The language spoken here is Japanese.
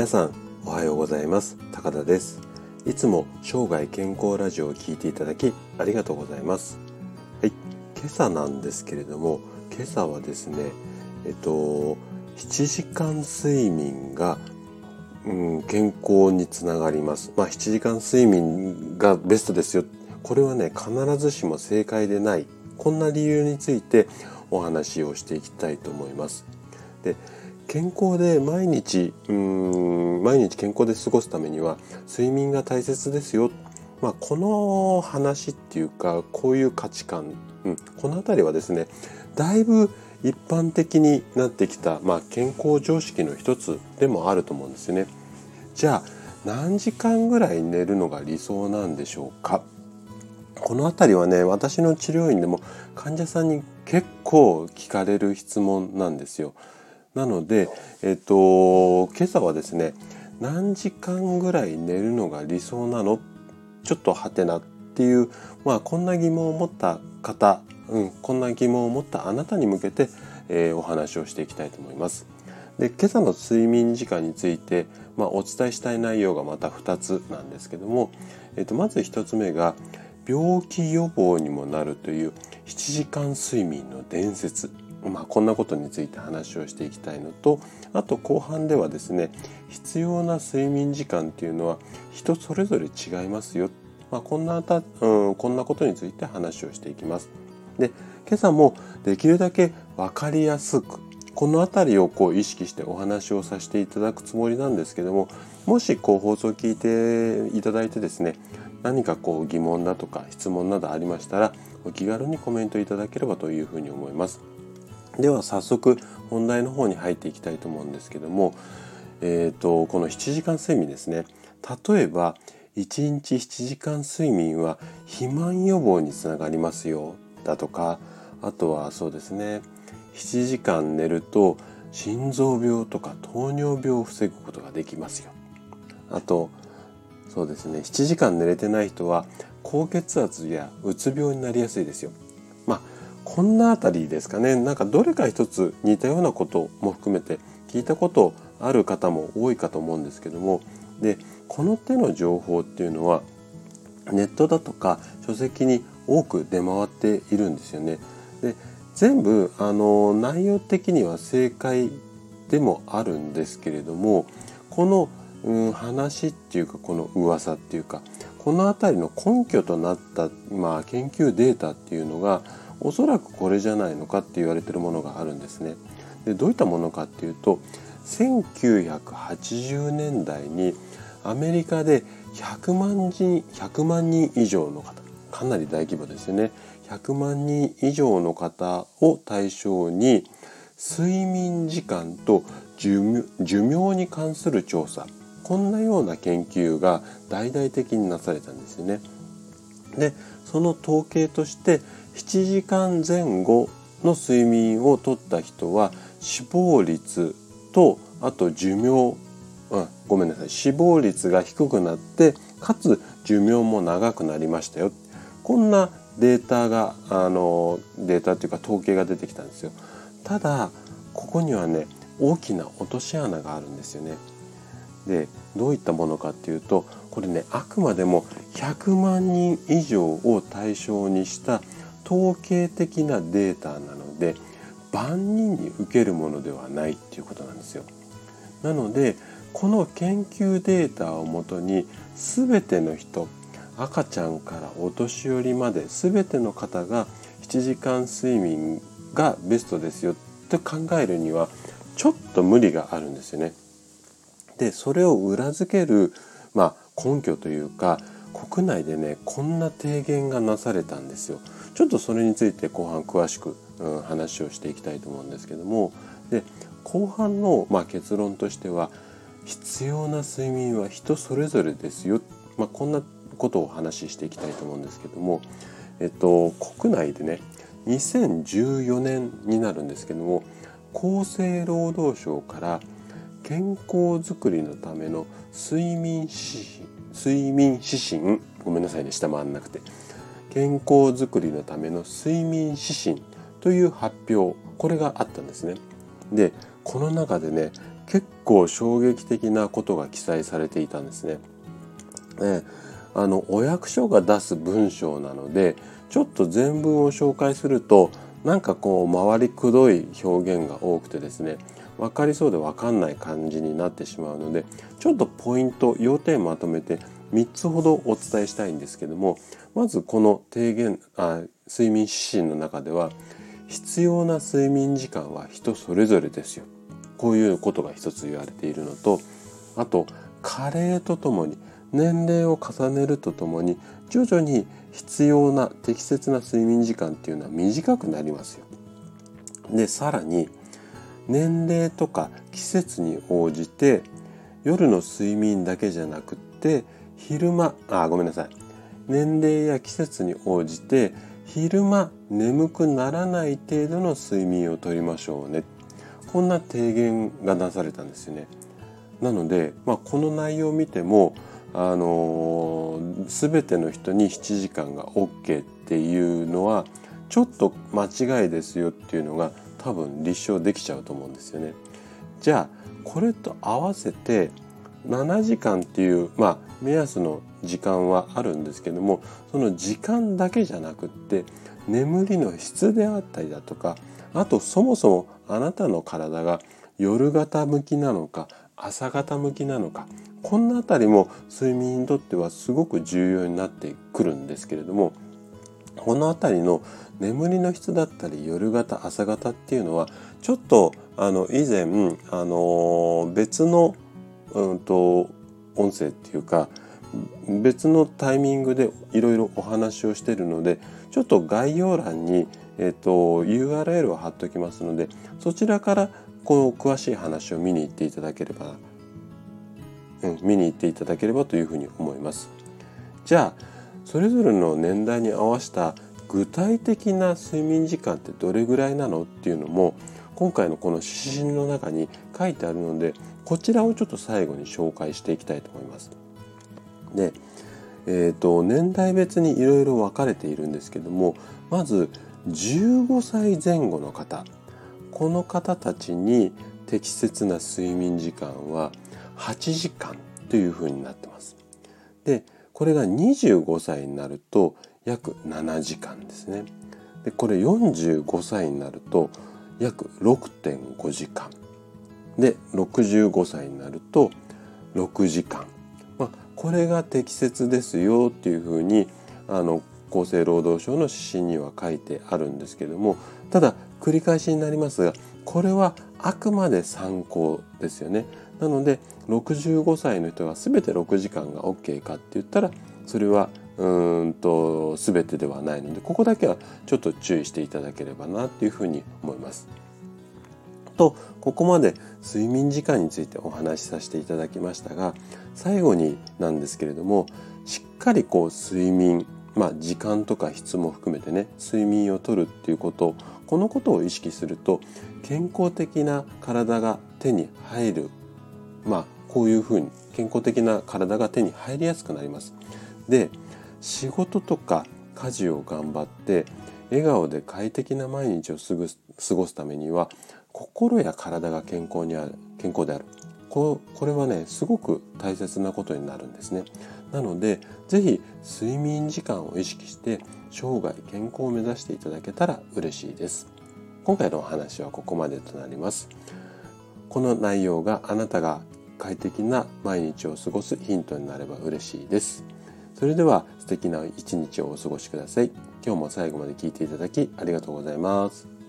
皆さんおはようございます。高田です。いつも生涯健康ラジオを聞いていただきありがとうございます。はい。今朝なんですけれども今朝はですねえっと7時間睡眠が、うん、健康につながります。まあ7時間睡眠がベストですよ。これはね必ずしも正解でないこんな理由についてお話をしていきたいと思います。で健康で毎日うん毎日健康で過ごすためには睡眠が大切ですよ、まあ、この話っていうかこういう価値観、うん、この辺りはですねだいぶ一般的になってきた、まあ、健康常識の一つでもあると思うんですよね。じゃあ何時間ぐらい寝るのが理想なんでしょうか？この辺りはね私の治療院でも患者さんに結構聞かれる質問なんですよ。なので、えっと、今朝はですね何時間ぐらい寝るのが理想なの？ちょっとはてなっていう、まあ、こんな疑問を持った方、うん、こんな疑問を持ったあなたに向けて、えー、お話をしていきたいと思います。で今朝の睡眠時間について、まあ、お伝えしたい内容がまた2つなんですけども、えっと、まず1つ目が病気予防にもなるという7時間睡眠の伝説まあ、こんなことについて話をしていきたいのとあと後半ではですね必要な睡眠時間っていうのは人それぞれ違いますよ、まあ、こんなた、うん、こんなことについて話をしていきます。で今朝もできるだけ分かりやすくこの辺りをこう意識してお話をさせていただくつもりなんですけどももしこう放送を聞いていただいてですね何かこう疑問だとか質問などありましたらお気軽にコメントいただければというふうに思います。では早速本題の方に入っていきたいと思うんですけども、えーと、この7時間睡眠ですね。例えば1日7時間睡眠は肥満予防につながりますよ。だとかあとはそうですね。7時間寝ると心臓病とか糖尿病を防ぐことができますよ。あとそうですね。7時間寝れてない人は高血圧やうつ病になりやすいですよ。こんなあたりですかねなんかどれか一つ似たようなことも含めて聞いたことある方も多いかと思うんですけどもでこの手の情報っていうのはネットだとか書籍に多く出回っているんですよね。で全部あの内容的には正解でもあるんですけれどもこの、うん、話っていうかこの噂っていうかこの辺りの根拠となった、まあ、研究データっていうのがおそらくこれじゃないのかって言われてるものがあるんですね。でどういったものかっていうと1980年代にアメリカで100万人100万人以上の方かなり大規模ですよね100万人以上の方を対象に睡眠時間と寿命に関する調査こんなような研究が大々的になされたんですよね。でその統計として7時間前後の睡眠をとった人は死亡率とあと寿命、うん、ごめんなさい。死亡率が低くなってかつ寿命も長くなりましたよ。こんなデータがあのデータっていうか統計が出てきたんですよ。ただここにはね大きな落とし穴があるんですよね。でどういったものかっていうとこれねあくまでも100万人以上を対象にした統計的なデータなので万人に受けるものではないっていうことなんですよ。なのでこの研究データをもとに全ての人赤ちゃんからお年寄りまで全ての方が7時間睡眠がベストですよって考えるにはちょっと無理があるんですよね。でそれを裏付ける、まあ、根拠というか国内でねこんな提言がなされたんですよ。ちょっとそれについて後半詳しく、うん、話をしていきたいと思うんですけども。で後半の、まあ、結論としては必要な睡眠は人それぞれですよ、まあ、こんなことを話していきたいと思うんですけども、えっと、国内でね2014年になるんですけども厚生労働省から健康づくりのための睡眠指針睡眠指針ごめんなさいね下回んなくて。健康づくりのための睡眠指針という発表これがあったんですね。でこの中でね結構衝撃的なことが記載されていたんですね。であのお役所が出す文章なのでちょっと全文を紹介するとなんかこう回りくどい表現が多くてですね分かりそうで分かんない感じになってしまうのでちょっとポイント要点まとめて3つほどお伝えしたいんですけどもまずこの提言あ睡眠指針の中では必要な睡眠時間は人それぞれですよこういうことが一つ言われているのとあと加齢とともに年齢を重ねるとともに徐々に必要な適切な睡眠時間っていうのは短くなりますよ。でさらに年齢とか季節に応じて夜の睡眠だけじゃなくって昼間あごめんなさい年齢や季節に応じて昼間眠くならない程度の睡眠をとりましょうねこんな提言が出されたんですよね。なので、まあ、この内容を見てもあの全ての人に7時間が OK っていうのはちょっと間違いですよっていうのが多分立証できちゃうと思うんですよね。じゃあこれと合わせて7時間っていうまあ目安の時間はあるんですけどもその時間だけじゃなくって眠りの質であったりだとかあとそもそもあなたの体が夜型向きなのか朝型向きなのかこんなあたりも睡眠にとってはすごく重要になってくるんですけれどもこの辺りの眠りの質だったり夜型朝型っていうのはちょっとあの以前あの別の、うんと、音声っていうか別のタイミングでいろいろお話をしているのでちょっと概要欄に、えーと、URL を貼っておきますのでそちらからこの詳しい話を見に行っていただければ、うん、見に行っていただければというふうに思います。じゃあそれぞれの年代に合わせた具体的な睡眠時間ってどれぐらいなのっていうのも今回のこの指針の中に書いてあるのでこちらをちょっと最後に紹介していきたいと思います。で、えーと、年代別にいろいろ分かれているんですけどもまず15歳前後の方この方たちに適切な睡眠時間は8時間というふうになってます。でこれが25歳になると約7時間ですね。でこれ45歳になると約6.5時間。で65歳になると6時間。まあ、これが適切ですよっていうふうにあの厚生労働省の指針には書いてあるんですけどもただ繰り返しになりますがこれはあくまで参考ですよね。なので65歳の人が全て6時間が OK かって言ったらそれはうんと全てではないのでここだけはちょっと注意していただければなっていうふうに思います。とここまで睡眠時間についてお話しさせていただきましたが最後になんですけれどもしっかりこう睡眠まあ時間とか質も含めてね睡眠をとるっていうことこのことを意識すると健康的な体が手に入るまあこういうふうに健康的な体が手に入りやすくなります。で仕事とか家事を頑張って笑顔で快適な毎日を過ごすためには心や体が健康にある健康であるここれはねすごく大切なことになるんですね。なので是非睡眠時間を意識して生涯健康を目指していただけたら嬉しいです。今回のお話はここまでとなります。この内容があなたが快適な毎日を過ごすヒントになれば嬉しいです。それでは素敵な一日をお過ごしください。今日も最後まで聞いていただきありがとうございます。